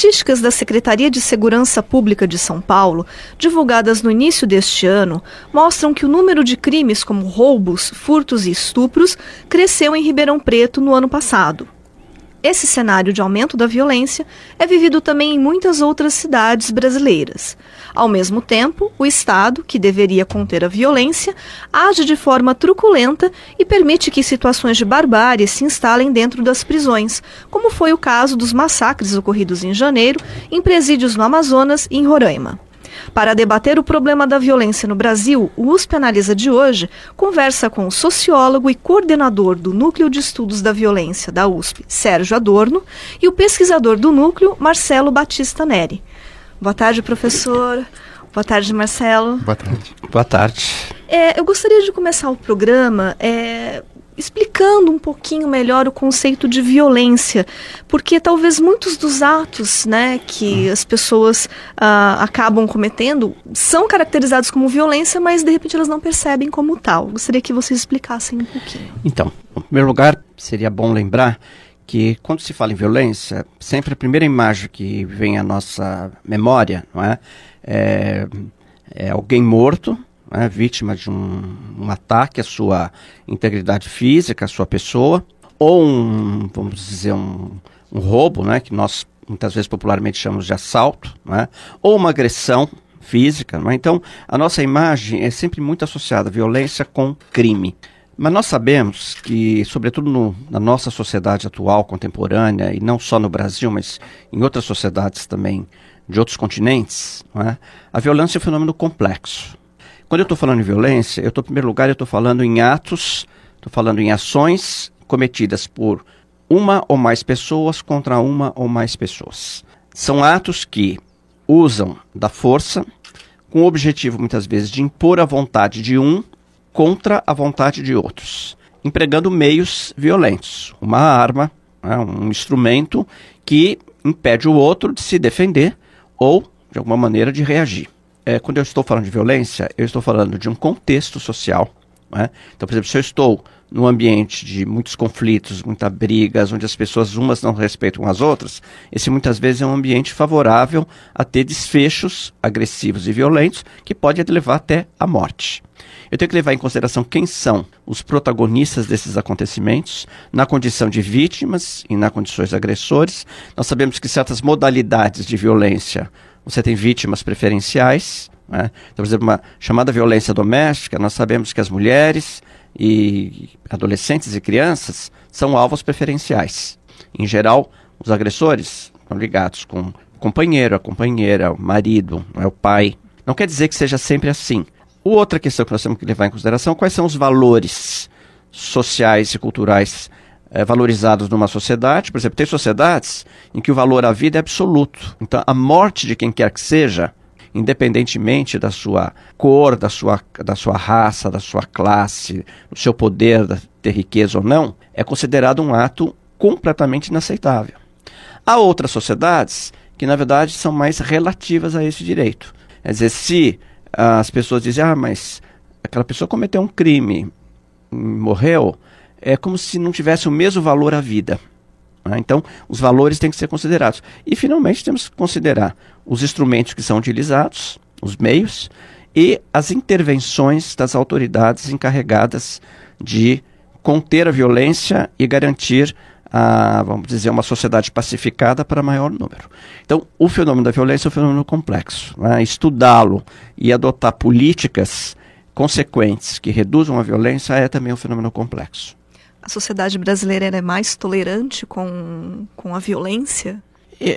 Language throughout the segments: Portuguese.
Estatísticas da Secretaria de Segurança Pública de São Paulo, divulgadas no início deste ano, mostram que o número de crimes como roubos, furtos e estupros cresceu em Ribeirão Preto no ano passado. Esse cenário de aumento da violência é vivido também em muitas outras cidades brasileiras. Ao mesmo tempo, o Estado, que deveria conter a violência, age de forma truculenta e permite que situações de barbárie se instalem dentro das prisões, como foi o caso dos massacres ocorridos em janeiro em presídios no Amazonas e em Roraima. Para debater o problema da violência no Brasil, o USP Analisa de hoje conversa com o sociólogo e coordenador do Núcleo de Estudos da Violência da USP, Sérgio Adorno, e o pesquisador do núcleo, Marcelo Batista Neri. Boa tarde, professor. Boa tarde, Marcelo. Boa tarde. Boa tarde. É, eu gostaria de começar o programa é, explicando um pouquinho melhor o conceito de violência, porque talvez muitos dos atos né, que as pessoas uh, acabam cometendo são caracterizados como violência, mas de repente elas não percebem como tal. Gostaria que vocês explicassem um pouquinho. Então, em primeiro lugar, seria bom lembrar que quando se fala em violência, sempre a primeira imagem que vem à nossa memória não é, é, é alguém morto, né, vítima de um, um ataque à sua integridade física, à sua pessoa, ou um, vamos dizer, um, um roubo, né, que nós muitas vezes popularmente chamamos de assalto, né, ou uma agressão física. Né? Então, a nossa imagem é sempre muito associada à violência com crime. Mas nós sabemos que, sobretudo no, na nossa sociedade atual, contemporânea, e não só no Brasil, mas em outras sociedades também de outros continentes, é? a violência é um fenômeno complexo. Quando eu estou falando em violência, eu estou, em primeiro lugar, eu estou falando em atos, estou falando em ações cometidas por uma ou mais pessoas contra uma ou mais pessoas. São atos que usam da força com o objetivo, muitas vezes, de impor a vontade de um contra a vontade de outros, empregando meios violentos, uma arma, né, um instrumento que impede o outro de se defender ou, de alguma maneira, de reagir é, quando eu estou falando de violência, eu estou falando de um contexto social. Né? Então, por exemplo, se eu estou num ambiente de muitos conflitos, muitas brigas, onde as pessoas umas não respeitam as outras, esse muitas vezes é um ambiente favorável a ter desfechos agressivos e violentos que pode levar até a morte. Eu tenho que levar em consideração quem são os protagonistas desses acontecimentos, na condição de vítimas e na condições de agressores. Nós sabemos que certas modalidades de violência você tem vítimas preferenciais. Né? Então, por exemplo, uma chamada violência doméstica, nós sabemos que as mulheres e adolescentes e crianças são alvos preferenciais. Em geral, os agressores estão ligados com o companheiro, a companheira, o marido, é o pai. Não quer dizer que seja sempre assim. Outra questão que nós temos que levar em consideração, quais são os valores sociais e culturais é, valorizados numa sociedade. Por exemplo, tem sociedades em que o valor à vida é absoluto. Então, a morte de quem quer que seja, independentemente da sua cor, da sua, da sua raça, da sua classe, do seu poder, de ter riqueza ou não, é considerado um ato completamente inaceitável. Há outras sociedades que, na verdade, são mais relativas a esse direito. Quer dizer, se as pessoas dizem, ah, mas aquela pessoa cometeu um crime, morreu, é como se não tivesse o mesmo valor à vida. Né? Então, os valores têm que ser considerados. E, finalmente, temos que considerar os instrumentos que são utilizados, os meios, e as intervenções das autoridades encarregadas de conter a violência e garantir a, vamos dizer, uma sociedade pacificada para maior número. Então, o fenômeno da violência é um fenômeno complexo. Né? Estudá-lo e adotar políticas consequentes que reduzam a violência é também um fenômeno complexo a sociedade brasileira é mais tolerante com, com a violência?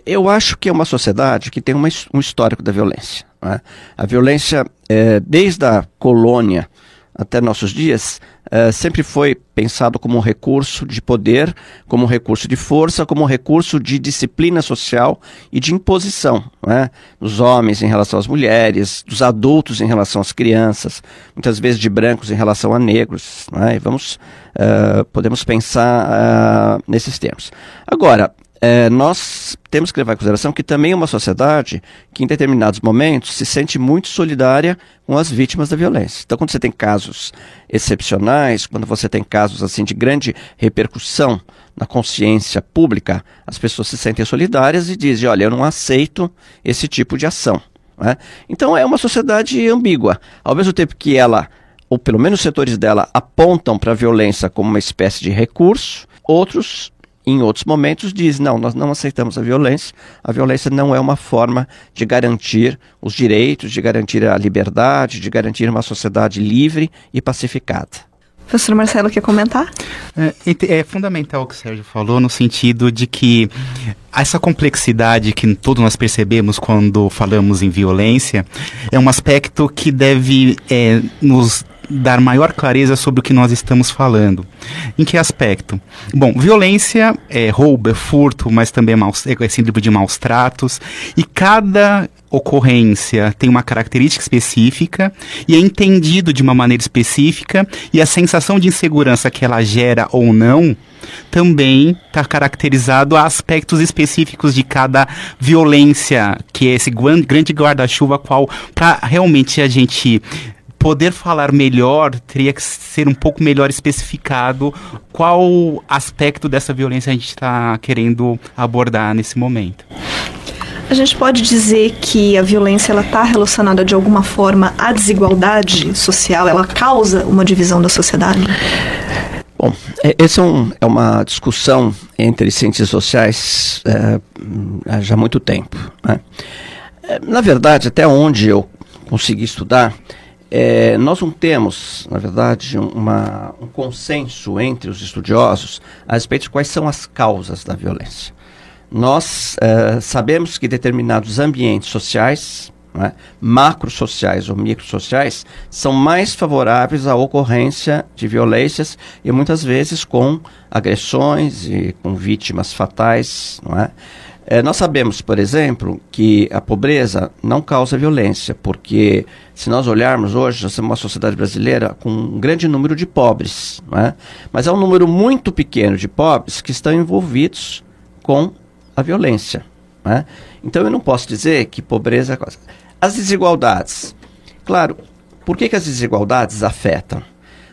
Eu acho que é uma sociedade que tem uma, um histórico da violência. É? A violência, é, desde a colônia até nossos dias, uh, sempre foi pensado como um recurso de poder, como um recurso de força, como um recurso de disciplina social e de imposição, né? dos homens em relação às mulheres, dos adultos em relação às crianças, muitas vezes de brancos em relação a negros. Né? Vamos, uh, podemos pensar uh, nesses termos. Agora, é, nós temos que levar em consideração que também é uma sociedade que, em determinados momentos, se sente muito solidária com as vítimas da violência. Então, quando você tem casos excepcionais, quando você tem casos assim de grande repercussão na consciência pública, as pessoas se sentem solidárias e dizem: olha, eu não aceito esse tipo de ação. Né? Então, é uma sociedade ambígua. Ao mesmo tempo que ela, ou pelo menos setores dela, apontam para a violência como uma espécie de recurso, outros em outros momentos diz: não, nós não aceitamos a violência. A violência não é uma forma de garantir os direitos, de garantir a liberdade, de garantir uma sociedade livre e pacificada. Professor Marcelo, quer comentar? É, é, fundamental o que o Sérgio falou, no sentido de que essa complexidade que todos nós percebemos quando falamos em violência é um aspecto que deve é, nos dar maior clareza sobre o que nós estamos falando. Em que aspecto? Bom, violência é roubo, é furto, mas também é, é síndrome de maus tratos. E cada ocorrência tem uma característica específica e é entendido de uma maneira específica e a sensação de insegurança que ela gera ou não também está caracterizado a aspectos específicos de cada violência, que é esse grande guarda-chuva qual para realmente a gente poder falar melhor, teria que ser um pouco melhor especificado qual aspecto dessa violência a gente está querendo abordar nesse momento. A gente pode dizer que a violência ela está relacionada de alguma forma à desigualdade social, ela causa uma divisão da sociedade? Bom, é, essa é, um, é, uma discussão entre ciências sociais é, há já muito tempo. Né? É, na verdade, até onde eu consegui estudar, é, nós não temos, na verdade, uma, um consenso entre os estudiosos a respeito de quais são as causas da violência. Nós é, sabemos que determinados ambientes sociais, né, macrosociais ou microsociais, são mais favoráveis à ocorrência de violências e muitas vezes com agressões e com vítimas fatais. Não é? É, nós sabemos, por exemplo, que a pobreza não causa violência, porque se nós olharmos hoje, nós temos uma sociedade brasileira com um grande número de pobres, é? mas é um número muito pequeno de pobres que estão envolvidos com a violência. É? Então eu não posso dizer que pobreza é. As desigualdades. Claro, por que, que as desigualdades afetam?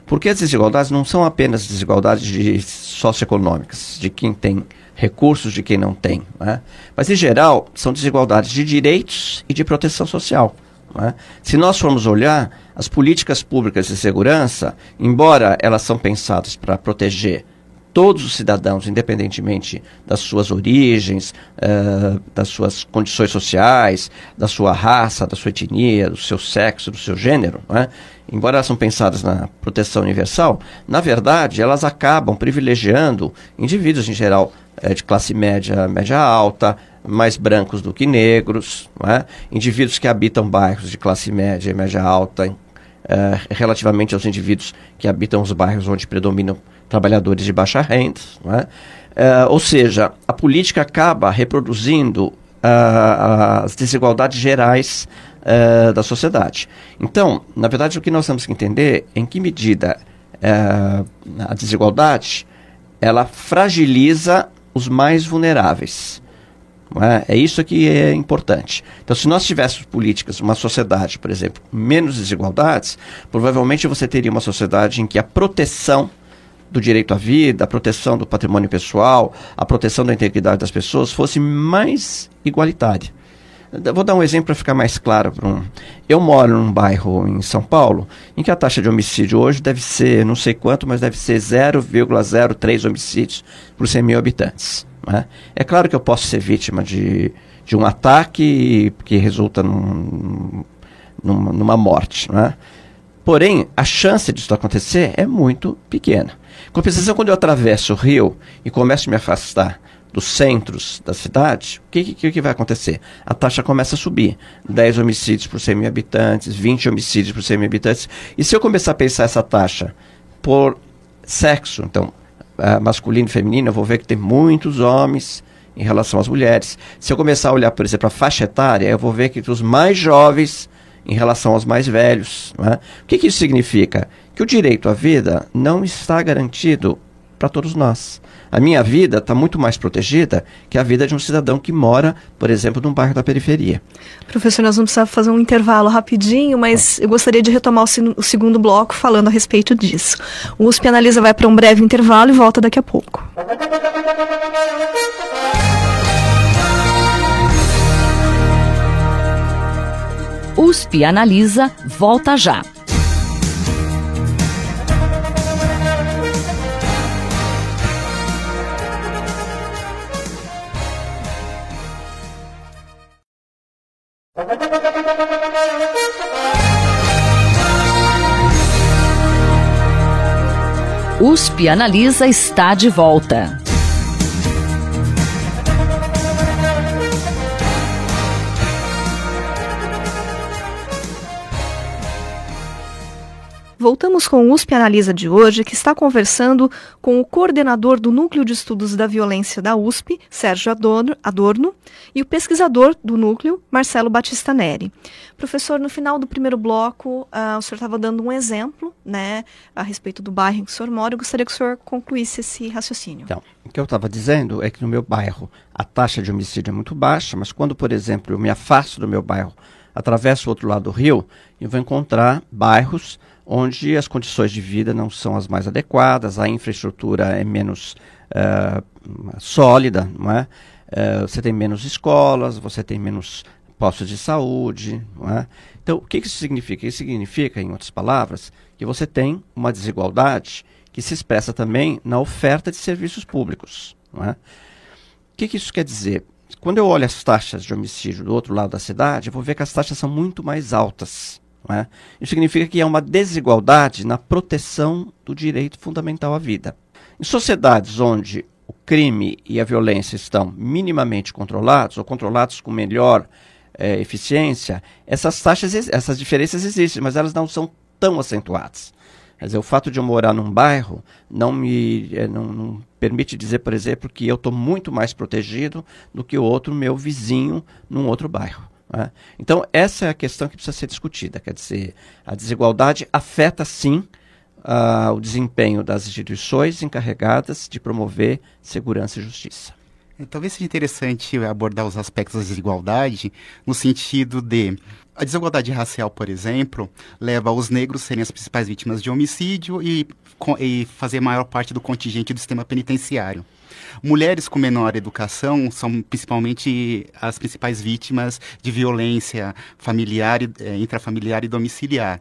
Porque as desigualdades não são apenas desigualdades de socioeconômicas, de quem tem recursos de quem não tem. Né? Mas, em geral, são desigualdades de direitos e de proteção social. Né? Se nós formos olhar, as políticas públicas de segurança, embora elas são pensadas para proteger todos os cidadãos, independentemente das suas origens, uh, das suas condições sociais, da sua raça, da sua etnia, do seu sexo, do seu gênero, né? embora elas são pensadas na proteção universal, na verdade elas acabam privilegiando indivíduos em geral é, de classe média, média alta, mais brancos do que negros, é? indivíduos que habitam bairros de classe média e média alta, é, relativamente aos indivíduos que habitam os bairros onde predominam trabalhadores de baixa renda. É? é? ou seja, a política acaba reproduzindo uh, as desigualdades gerais uh, da sociedade. Então, na verdade, o que nós temos que entender é em que medida uh, a desigualdade ela fragiliza os mais vulneráveis. É? é? isso que é importante. Então, se nós tivéssemos políticas, uma sociedade, por exemplo, menos desigualdades, provavelmente você teria uma sociedade em que a proteção do direito à vida, a proteção do patrimônio pessoal, a proteção da integridade das pessoas fosse mais igualitária. vou dar um exemplo para ficar mais claro. Eu moro num bairro em São Paulo em que a taxa de homicídio hoje deve ser, não sei quanto, mas deve ser 0,03 homicídios por 100 mil habitantes. Né? É claro que eu posso ser vítima de, de um ataque que resulta num, numa, numa morte. Né? Porém, a chance disso acontecer é muito pequena. Compensação, quando eu atravesso o rio e começo a me afastar dos centros da cidade, o que, que, que, vai acontecer? A taxa começa a subir. 10 homicídios por 100 mil habitantes, 20 homicídios por 100 mil habitantes. E se eu começar a pensar essa taxa por sexo, então, uh, masculino e feminino, eu vou ver que tem muitos homens em relação às mulheres. Se eu começar a olhar, por exemplo, a faixa etária, eu vou ver que os mais jovens em relação aos mais velhos. É? O que, que isso significa? Que o direito à vida não está garantido para todos nós. A minha vida está muito mais protegida que a vida de um cidadão que mora, por exemplo, num bairro da periferia. Professor, nós vamos precisar fazer um intervalo rapidinho, mas eu gostaria de retomar o, o segundo bloco falando a respeito disso. O USP Analisa vai para um breve intervalo e volta daqui a pouco. USP Analisa volta já. USP Analisa está de volta. Voltamos com o USP Analisa de hoje, que está conversando com o coordenador do Núcleo de Estudos da Violência da USP, Sérgio Adorno, e o pesquisador do núcleo, Marcelo Batista Neri. Professor, no final do primeiro bloco, uh, o senhor estava dando um exemplo né, a respeito do bairro em que o senhor mora. Eu gostaria que o senhor concluísse esse raciocínio. Então, o que eu estava dizendo é que no meu bairro a taxa de homicídio é muito baixa, mas quando, por exemplo, eu me afasto do meu bairro, atravesso o outro lado do rio, eu vou encontrar bairros onde as condições de vida não são as mais adequadas, a infraestrutura é menos uh, sólida, não é? Uh, você tem menos escolas, você tem menos postos de saúde, não é? Então, o que isso significa? Isso significa, em outras palavras, que você tem uma desigualdade que se expressa também na oferta de serviços públicos, não é? O que, que isso quer dizer? Quando eu olho as taxas de homicídio do outro lado da cidade, eu vou ver que as taxas são muito mais altas é? Isso significa que há uma desigualdade na proteção do direito fundamental à vida. Em sociedades onde o crime e a violência estão minimamente controlados, ou controlados com melhor é, eficiência, essas taxas, essas diferenças existem, mas elas não são tão acentuadas. Quer dizer, o fato de eu morar num bairro não me é, não, não, permite dizer, por exemplo, que eu estou muito mais protegido do que o outro meu vizinho num outro bairro. Né? Então, essa é a questão que precisa ser discutida. Quer dizer, a desigualdade afeta sim uh, o desempenho das instituições encarregadas de promover segurança e justiça. É, talvez seja interessante abordar os aspectos da desigualdade no sentido de a desigualdade racial, por exemplo, leva os negros a serem as principais vítimas de homicídio e, e fazer maior parte do contingente do sistema penitenciário. Mulheres com menor educação são principalmente as principais vítimas de violência familiar, eh, intrafamiliar e domiciliar.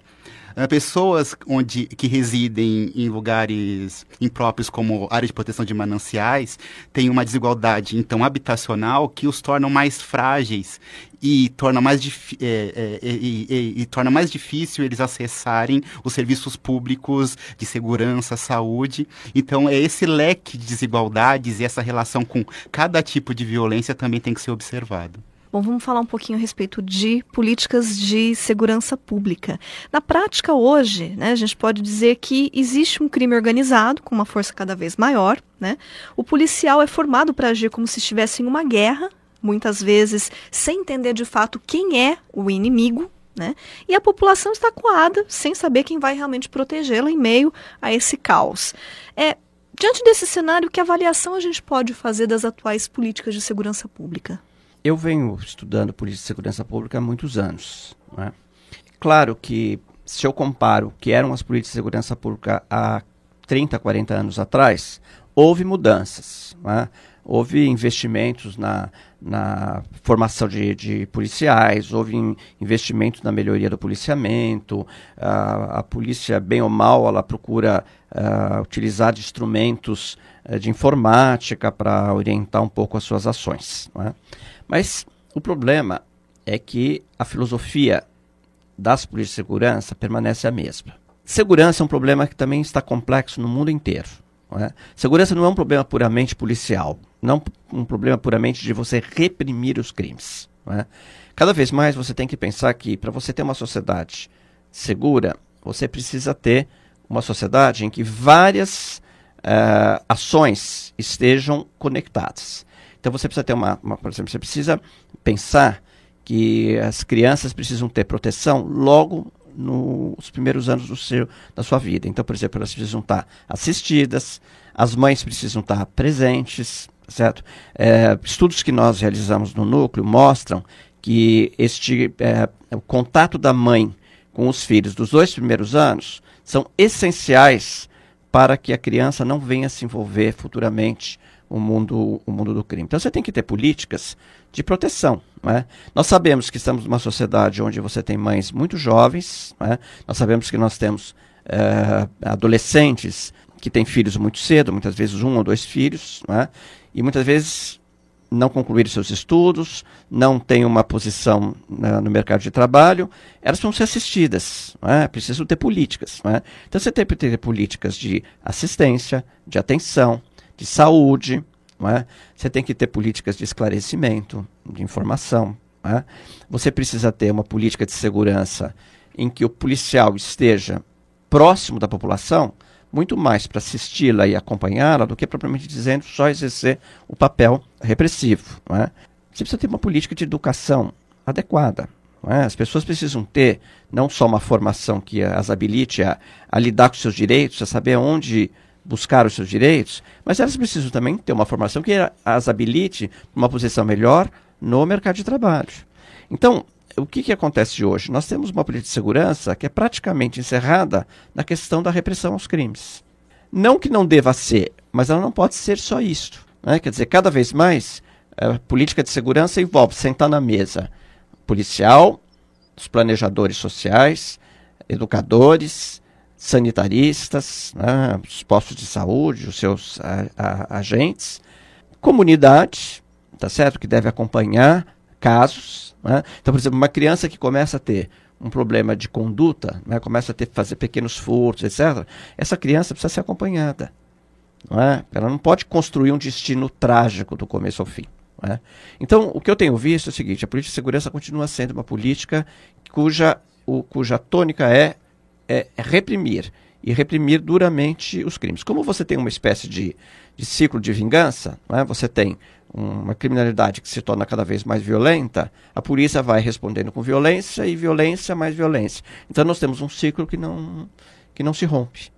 Uh, pessoas onde, que residem em lugares impróprios como área de proteção de mananciais têm uma desigualdade então habitacional que os tornam mais frágeis e torna mais, é, é, e, e, e torna mais difícil eles acessarem os serviços públicos de segurança, saúde. Então, é esse leque de desigualdades e essa relação com cada tipo de violência também tem que ser observado. Bom, vamos falar um pouquinho a respeito de políticas de segurança pública. Na prática, hoje, né, a gente pode dizer que existe um crime organizado com uma força cada vez maior. Né? O policial é formado para agir como se estivesse em uma guerra, muitas vezes sem entender de fato quem é o inimigo. Né? E a população está coada, sem saber quem vai realmente protegê-la em meio a esse caos. É, diante desse cenário, que avaliação a gente pode fazer das atuais políticas de segurança pública? Eu venho estudando polícia de segurança pública há muitos anos. Né? Claro que, se eu comparo que eram as políticas de segurança pública há 30, 40 anos atrás, houve mudanças. Né? Houve investimentos na, na formação de, de policiais, houve in, investimentos na melhoria do policiamento. a polícia, bem ou mal, ela procura uh, utilizar de instrumentos uh, de informática para orientar um pouco as suas ações. Né? Mas o problema é que a filosofia das polícias de segurança permanece a mesma. Segurança é um problema que também está complexo no mundo inteiro. Não é? Segurança não é um problema puramente policial. não um problema puramente de você reprimir os crimes. É? Cada vez mais você tem que pensar que para você ter uma sociedade segura, você precisa ter uma sociedade em que várias uh, ações estejam conectadas. Então você precisa ter uma, uma, por exemplo, você precisa pensar que as crianças precisam ter proteção logo nos primeiros anos do seu, da sua vida. Então, por exemplo, elas precisam estar assistidas, as mães precisam estar presentes, certo? É, estudos que nós realizamos no núcleo mostram que este é, o contato da mãe com os filhos dos dois primeiros anos são essenciais para que a criança não venha se envolver futuramente o mundo, o mundo do crime. Então você tem que ter políticas de proteção. É? Nós sabemos que estamos numa sociedade onde você tem mães muito jovens, é? nós sabemos que nós temos é, adolescentes que têm filhos muito cedo, muitas vezes um ou dois filhos, é? e muitas vezes não concluíram seus estudos, não têm uma posição né, no mercado de trabalho, elas vão ser assistidas, é? precisam ter políticas. É? Então você tem que ter políticas de assistência, de atenção, de saúde, é? você tem que ter políticas de esclarecimento, de informação. É? Você precisa ter uma política de segurança em que o policial esteja próximo da população, muito mais para assisti-la e acompanhá-la do que propriamente dizendo só exercer o papel repressivo. É? Você precisa ter uma política de educação adequada. É? As pessoas precisam ter não só uma formação que as habilite a, a lidar com seus direitos, a saber onde buscar os seus direitos, mas elas precisam também ter uma formação que as habilite uma posição melhor no mercado de trabalho. Então, o que, que acontece hoje? Nós temos uma política de segurança que é praticamente encerrada na questão da repressão aos crimes. Não que não deva ser, mas ela não pode ser só isto. Né? Quer dizer, cada vez mais, a política de segurança envolve sentar na mesa policial, os planejadores sociais, educadores, sanitaristas, né, os postos de saúde, os seus a, a, agentes, comunidade, tá certo, que deve acompanhar casos. Né? Então, por exemplo, uma criança que começa a ter um problema de conduta, né, começa a ter fazer pequenos furtos, etc. Essa criança precisa ser acompanhada. Não é? Ela não pode construir um destino trágico do começo ao fim. É? Então, o que eu tenho visto é o seguinte: a política de segurança continua sendo uma política cuja, o, cuja tônica é é, reprimir e reprimir duramente os crimes. Como você tem uma espécie de, de ciclo de vingança, é? você tem uma criminalidade que se torna cada vez mais violenta, a polícia vai respondendo com violência e violência mais violência. Então nós temos um ciclo que não, que não se rompe.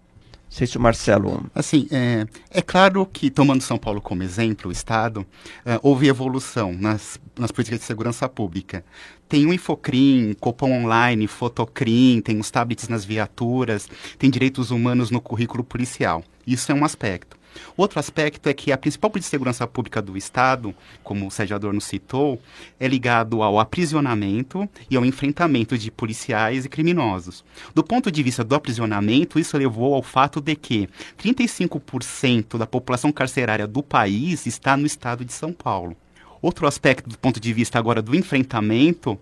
Sei se o Marcelo. Assim, é, é claro que, tomando São Paulo como exemplo, o Estado, é, houve evolução nas, nas políticas de segurança pública. Tem o Infocrim, Copom Online, Fotocrim, tem os tablets nas viaturas, tem direitos humanos no currículo policial. Isso é um aspecto. Outro aspecto é que a principal política de segurança pública do Estado, como o Sérgio Adorno citou, é ligado ao aprisionamento e ao enfrentamento de policiais e criminosos. Do ponto de vista do aprisionamento, isso levou ao fato de que 35% da população carcerária do país está no estado de São Paulo. Outro aspecto do ponto de vista agora do enfrentamento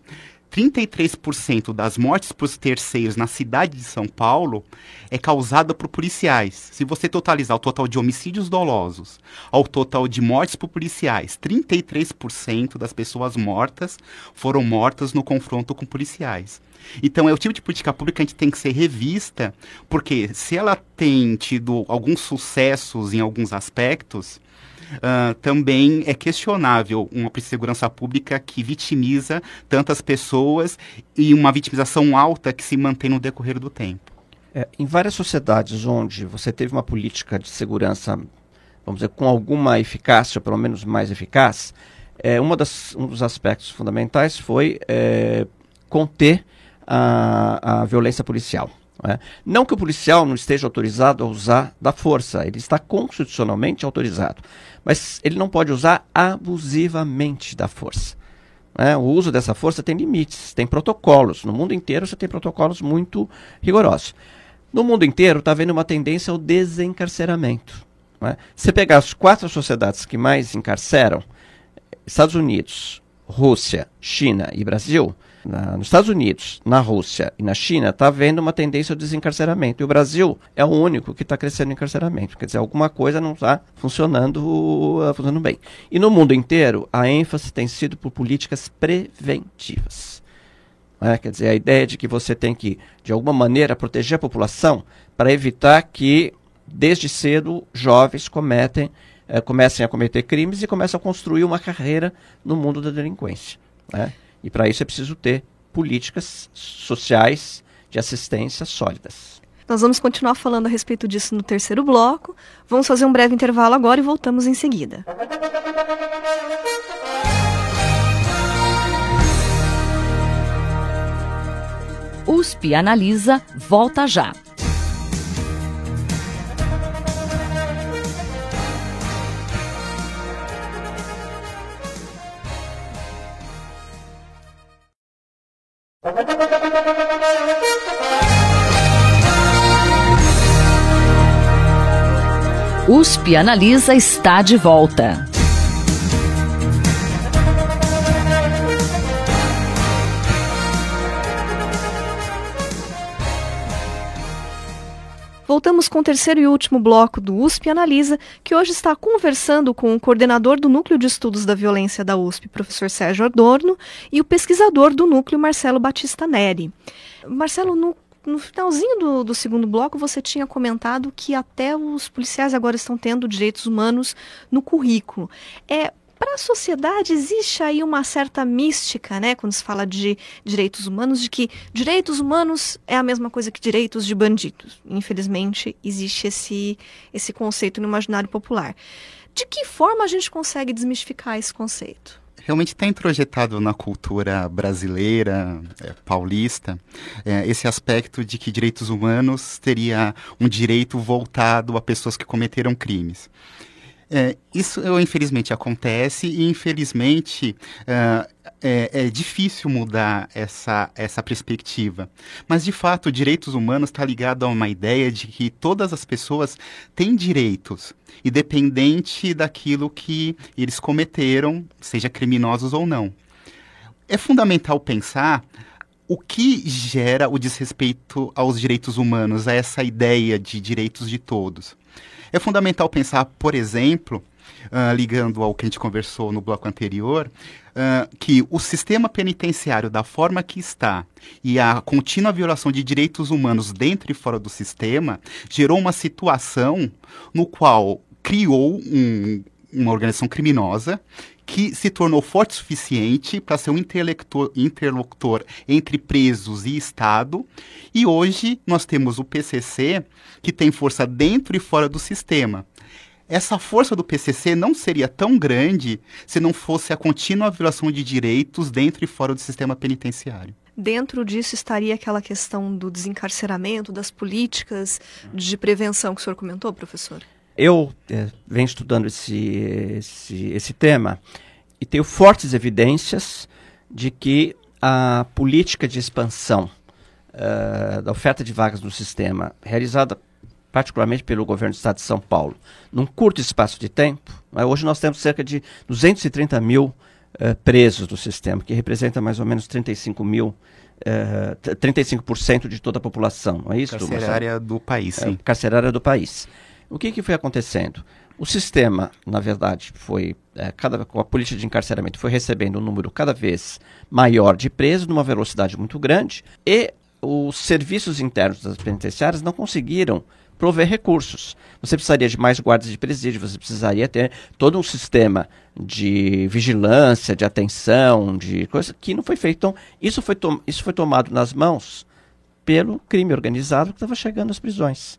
33% das mortes por terceiros na cidade de São Paulo é causada por policiais. Se você totalizar o total de homicídios dolosos ao total de mortes por policiais, 33% das pessoas mortas foram mortas no confronto com policiais. Então é o tipo de política pública que a gente tem que ser revista, porque se ela tem tido alguns sucessos em alguns aspectos, uh, também é questionável uma segurança pública que vitimiza tantas pessoas e uma vitimização alta que se mantém no decorrer do tempo. É, em várias sociedades onde você teve uma política de segurança, vamos dizer, com alguma eficácia, pelo menos mais eficaz, é, uma das, um dos aspectos fundamentais foi é, conter a, a violência policial. Não, é? não que o policial não esteja autorizado a usar da força, ele está constitucionalmente autorizado, mas ele não pode usar abusivamente da força. É? O uso dessa força tem limites, tem protocolos. No mundo inteiro você tem protocolos muito rigorosos. No mundo inteiro está havendo uma tendência ao desencarceramento. É? Se pegar as quatro sociedades que mais encarceram, Estados Unidos, Rússia, China e Brasil, na, nos Estados Unidos, na Rússia e na China, está havendo uma tendência ao desencarceramento. E o Brasil é o único que está crescendo em encarceramento. Quer dizer, alguma coisa não está funcionando, uh, funcionando bem. E no mundo inteiro, a ênfase tem sido por políticas preventivas. É, quer dizer, a ideia de que você tem que, de alguma maneira, proteger a população para evitar que, desde cedo, jovens cometem, eh, comecem a cometer crimes e começam a construir uma carreira no mundo da delinquência. Né? E para isso é preciso ter políticas sociais de assistência sólidas. Nós vamos continuar falando a respeito disso no terceiro bloco. Vamos fazer um breve intervalo agora e voltamos em seguida. USP Analisa volta já. USP Analisa está de volta. Voltamos com o terceiro e último bloco do USP Analisa, que hoje está conversando com o coordenador do Núcleo de Estudos da Violência da USP, professor Sérgio Adorno, e o pesquisador do núcleo, Marcelo Batista Neri. Marcelo, no no finalzinho do, do, segundo bloco, você tinha comentado que até os policiais agora estão tendo direitos humanos no currículo. É, para a sociedade existe aí uma certa mística, né, quando se fala de direitos humanos, de que direitos humanos é a mesma coisa que direitos de bandidos. Infelizmente, existe esse, esse conceito no imaginário popular. De que forma a gente consegue desmistificar esse conceito? Realmente está introjetado na cultura brasileira, é, paulista, é, esse aspecto de que direitos humanos teria um direito voltado a pessoas que cometeram crimes. É, isso, infelizmente, acontece e, infelizmente, uh, é, é, difícil mudar essa, essa perspectiva. Mas, de fato, direitos humanos está ligado a uma ideia de que todas as pessoas têm direitos, independente daquilo que eles cometeram, seja criminosos ou não. É fundamental pensar o que gera o desrespeito aos direitos humanos, a essa ideia de direitos de todos. É fundamental pensar, por exemplo, uh, ligando ao que a gente conversou no bloco anterior, uh, que o sistema penitenciário, da forma que está, e a contínua violação de direitos humanos dentro e fora do sistema, gerou uma situação no qual criou um, uma organização criminosa que se tornou forte o suficiente para ser um interlocutor entre presos e Estado. E hoje nós temos o PCC, que tem força dentro e fora do sistema. Essa força do PCC não seria tão grande se não fosse a contínua violação de direitos dentro e fora do sistema penitenciário. Dentro disso estaria aquela questão do desencarceramento, das políticas de prevenção que o senhor comentou, professor? Eu é, venho estudando esse, esse, esse tema e tenho fortes evidências de que a política de expansão uh, da oferta de vagas no sistema, realizada particularmente pelo governo do estado de São Paulo, num curto espaço de tempo, né, hoje nós temos cerca de 230 mil uh, presos no sistema, que representa mais ou menos 35 mil Uh, 35% de toda a população, não é isso? Carcerária do país, sim. É, carcerária do país. O que, que foi acontecendo? O sistema, na verdade, foi é, cada, com a política de encarceramento foi recebendo um número cada vez maior de presos numa velocidade muito grande e os serviços internos das penitenciárias não conseguiram prover recursos. Você precisaria de mais guardas de presídio, você precisaria ter todo um sistema de vigilância, de atenção, de coisa que não foi feito. Então, isso foi, isso foi tomado nas mãos pelo crime organizado que estava chegando às prisões.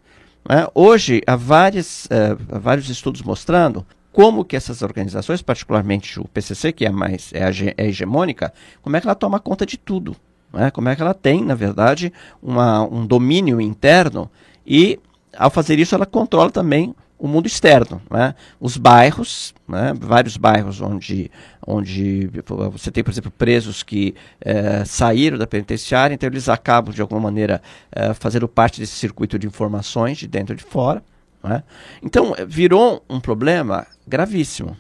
Né? Hoje, há, várias, uh, há vários estudos mostrando como que essas organizações, particularmente o PCC, que é mais é, é hegemônica, como é que ela toma conta de tudo. Né? Como é que ela tem, na verdade, uma, um domínio interno e, ao fazer isso, ela controla também o mundo externo. Né? Os bairros, né? vários bairros onde, onde você tem, por exemplo, presos que é, saíram da penitenciária, então eles acabam, de alguma maneira, é, fazendo parte desse circuito de informações de dentro e de fora. Né? Então, virou um problema gravíssimo.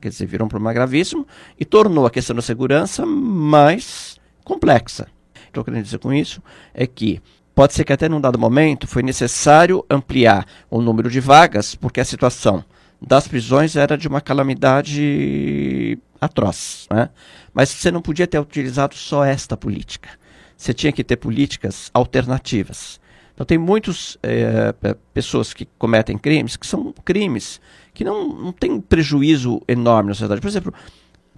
Quer dizer, virou um problema gravíssimo e tornou a questão da segurança mais complexa. Estou querendo dizer com isso é que pode ser que até num dado momento foi necessário ampliar o número de vagas, porque a situação das prisões era de uma calamidade atroz. Né? Mas você não podia ter utilizado só esta política. Você tinha que ter políticas alternativas. Então tem muitas é, pessoas que cometem crimes que são crimes que não, não têm prejuízo enorme na sociedade. Por exemplo,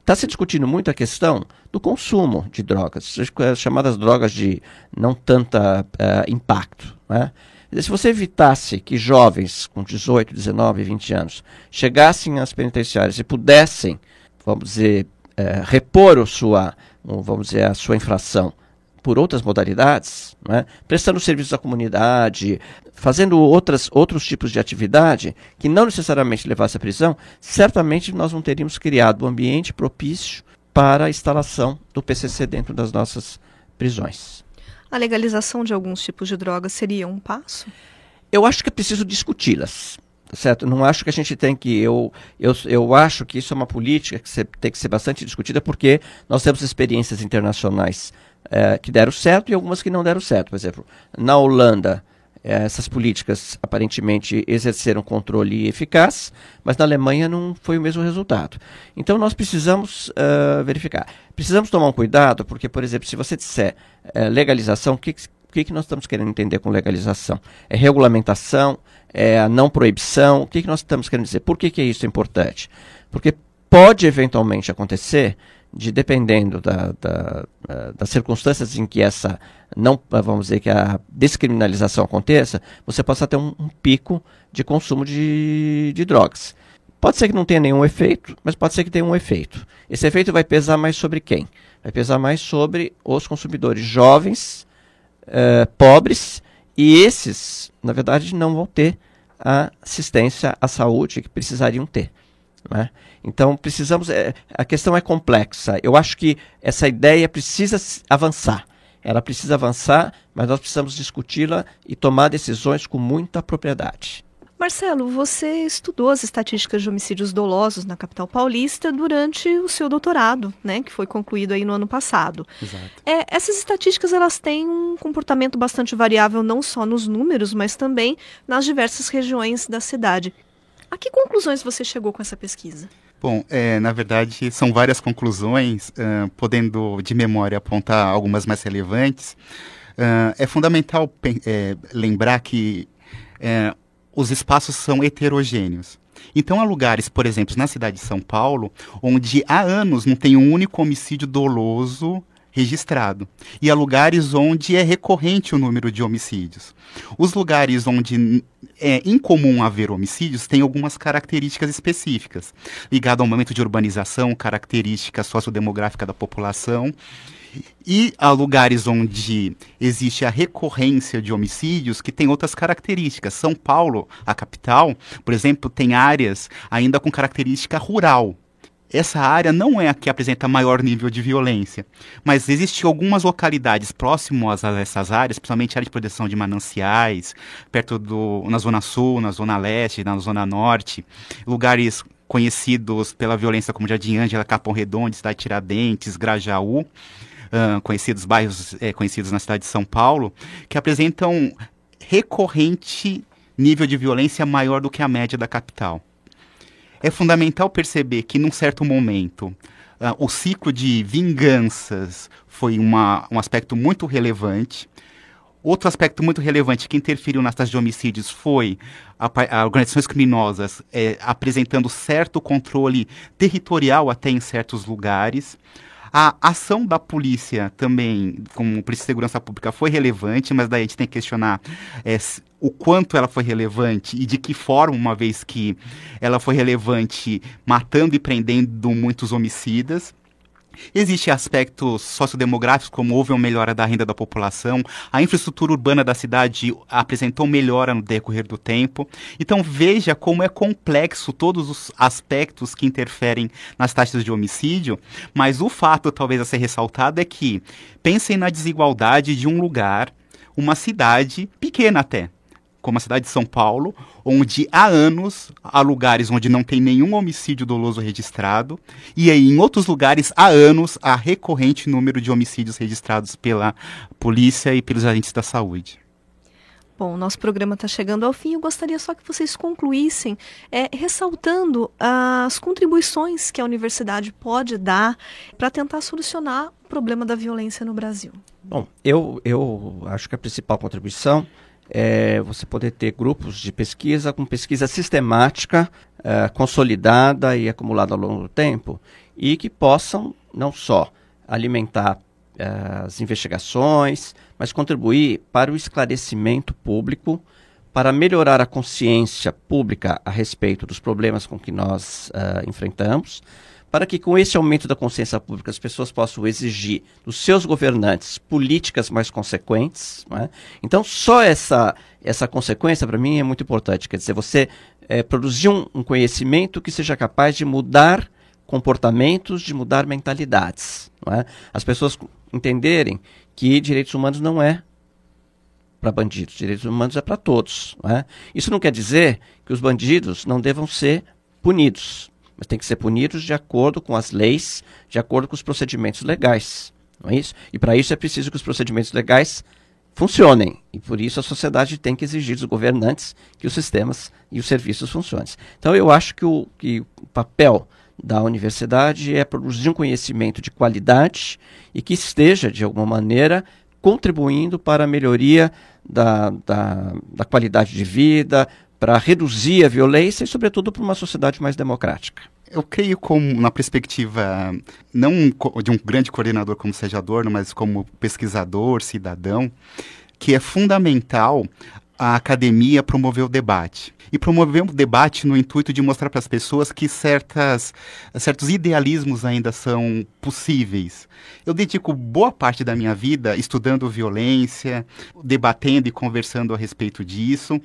Está se discutindo muito a questão do consumo de drogas, as chamadas drogas de não tanta uh, impacto. Né? Se você evitasse que jovens com 18, 19, 20 anos chegassem às penitenciárias e pudessem, vamos dizer, uh, repor a sua, vamos dizer, a sua infração por outras modalidades, né? prestando serviços à comunidade, fazendo outras, outros tipos de atividade que não necessariamente levasse à prisão, certamente nós não teríamos criado um ambiente propício para a instalação do PCC dentro das nossas prisões. A legalização de alguns tipos de drogas seria um passo? Eu acho que é preciso discuti-las. Certo? Não acho que a gente tem que. Eu, eu, eu acho que isso é uma política que tem que ser bastante discutida, porque nós temos experiências internacionais é, que deram certo e algumas que não deram certo. Por exemplo, na Holanda, é, essas políticas aparentemente exerceram controle eficaz, mas na Alemanha não foi o mesmo resultado. Então nós precisamos uh, verificar. Precisamos tomar um cuidado, porque, por exemplo, se você disser uh, legalização, o que, que, que nós estamos querendo entender com legalização? É regulamentação? É a não proibição? O que, que nós estamos querendo dizer? Por que, que isso é importante? Porque pode eventualmente acontecer de dependendo da, da, eh, das circunstâncias em que essa não vamos dizer que a descriminalização aconteça, você possa ter um, um pico de consumo de, de drogas. Pode ser que não tenha nenhum efeito, mas pode ser que tenha um efeito. Esse efeito vai pesar mais sobre quem? Vai pesar mais sobre os consumidores jovens, uh, pobres, e esses, na verdade, não vão ter a assistência à saúde que precisariam ter. Né? Então precisamos. É, a questão é complexa. Eu acho que essa ideia precisa avançar. Ela precisa avançar, mas nós precisamos discuti-la e tomar decisões com muita propriedade. Marcelo, você estudou as estatísticas de homicídios dolosos na capital paulista durante o seu doutorado, né, que foi concluído aí no ano passado. Exato. É, essas estatísticas elas têm um comportamento bastante variável não só nos números, mas também nas diversas regiões da cidade. A que conclusões você chegou com essa pesquisa? Bom, é, na verdade, são várias conclusões, uh, podendo de memória apontar algumas mais relevantes. Uh, é fundamental é, lembrar que é, os espaços são heterogêneos. Então, há lugares, por exemplo, na cidade de São Paulo, onde há anos não tem um único homicídio doloso registrado. E há lugares onde é recorrente o número de homicídios. Os lugares onde é incomum haver homicídios têm algumas características específicas, ligado ao momento de urbanização, característica sociodemográfica da população. E há lugares onde existe a recorrência de homicídios que tem outras características. São Paulo, a capital, por exemplo, tem áreas ainda com característica rural, essa área não é a que apresenta maior nível de violência, mas existem algumas localidades próximas a essas áreas, principalmente área de proteção de mananciais, perto do na zona sul, na zona leste, na zona norte, lugares conhecidos pela violência como Jardim Ângela, Capão Redondo, Cidade Tiradentes, Grajaú, uh, conhecidos bairros é, conhecidos na cidade de São Paulo, que apresentam recorrente nível de violência maior do que a média da capital. É fundamental perceber que, num certo momento, uh, o ciclo de vinganças foi uma, um aspecto muito relevante. Outro aspecto muito relevante que interferiu nas taxas de homicídios foi a, a organizações criminosas é, apresentando certo controle territorial até em certos lugares. A ação da polícia também, como polícia de segurança pública, foi relevante, mas daí a gente tem que questionar é, o quanto ela foi relevante e de que forma, uma vez que ela foi relevante matando e prendendo muitos homicidas. Existem aspectos sociodemográficos, como houve uma melhora da renda da população, a infraestrutura urbana da cidade apresentou melhora no decorrer do tempo. Então veja como é complexo todos os aspectos que interferem nas taxas de homicídio, mas o fato talvez a ser ressaltado é que pensem na desigualdade de um lugar, uma cidade pequena até, como a cidade de São Paulo, onde há anos há lugares onde não tem nenhum homicídio doloso registrado, e aí em outros lugares há anos há recorrente número de homicídios registrados pela polícia e pelos agentes da saúde. Bom, nosso programa está chegando ao fim. Eu gostaria só que vocês concluíssem é, ressaltando as contribuições que a universidade pode dar para tentar solucionar o problema da violência no Brasil. Bom, eu, eu acho que a principal contribuição é você poder ter grupos de pesquisa com pesquisa sistemática, é, consolidada e acumulada ao longo do tempo, e que possam não só alimentar as investigações, mas contribuir para o esclarecimento público, para melhorar a consciência pública a respeito dos problemas com que nós uh, enfrentamos, para que com esse aumento da consciência pública as pessoas possam exigir dos seus governantes políticas mais consequentes. É? Então, só essa, essa consequência, para mim, é muito importante. Quer dizer, você é, produzir um, um conhecimento que seja capaz de mudar comportamentos, de mudar mentalidades. É? As pessoas entenderem que direitos humanos não é para bandidos, direitos humanos é para todos. Não é? Isso não quer dizer que os bandidos não devam ser punidos, mas tem que ser punidos de acordo com as leis, de acordo com os procedimentos legais. Não é isso? E para isso é preciso que os procedimentos legais funcionem. E por isso a sociedade tem que exigir dos governantes que os sistemas e os serviços funcionem. Então eu acho que o, que o papel da universidade é produzir um conhecimento de qualidade e que esteja, de alguma maneira, contribuindo para a melhoria da, da, da qualidade de vida, para reduzir a violência e, sobretudo, para uma sociedade mais democrática. Eu creio como na perspectiva não de um grande coordenador como Sérgio Adorno, mas como pesquisador, cidadão, que é fundamental a academia promover o debate. E promover um debate no intuito de mostrar para as pessoas que certas, certos idealismos ainda são possíveis. Eu dedico boa parte da minha vida estudando violência, debatendo e conversando a respeito disso.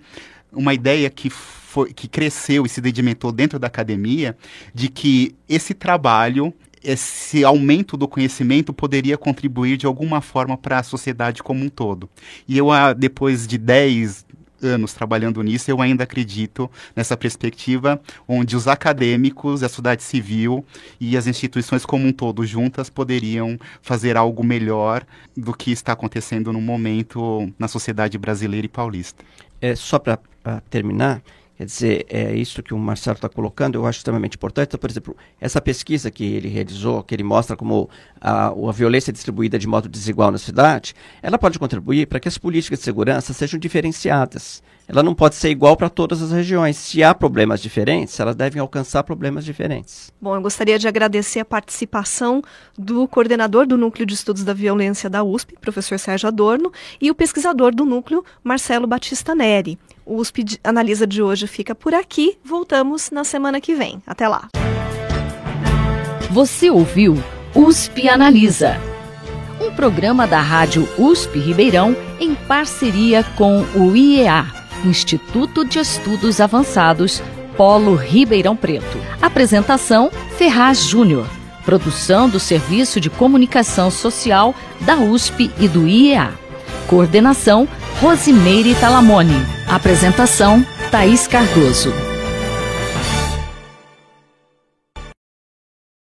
Uma ideia que foi, que cresceu e se sedimentou dentro da academia de que esse trabalho esse aumento do conhecimento poderia contribuir de alguma forma para a sociedade como um todo. E eu, ah, depois de 10 anos trabalhando nisso, eu ainda acredito nessa perspectiva onde os acadêmicos, a sociedade civil e as instituições como um todo juntas poderiam fazer algo melhor do que está acontecendo no momento na sociedade brasileira e paulista. É, só para terminar, Quer dizer, é isso que o Marcelo está colocando, eu acho extremamente importante. Então, por exemplo, essa pesquisa que ele realizou, que ele mostra como a, a violência é distribuída de modo desigual na cidade, ela pode contribuir para que as políticas de segurança sejam diferenciadas. Ela não pode ser igual para todas as regiões. Se há problemas diferentes, elas devem alcançar problemas diferentes. Bom, eu gostaria de agradecer a participação do coordenador do Núcleo de Estudos da Violência da USP, professor Sérgio Adorno, e o pesquisador do núcleo, Marcelo Batista Neri. O USP Analisa de hoje fica por aqui. Voltamos na semana que vem. Até lá. Você ouviu USP Analisa, um programa da Rádio USP Ribeirão em parceria com o IEA, Instituto de Estudos Avançados, Polo Ribeirão Preto. Apresentação Ferraz Júnior. Produção do Serviço de Comunicação Social da USP e do IEA. Coordenação Rosimeire Talamone. Apresentação Thaís Cardoso.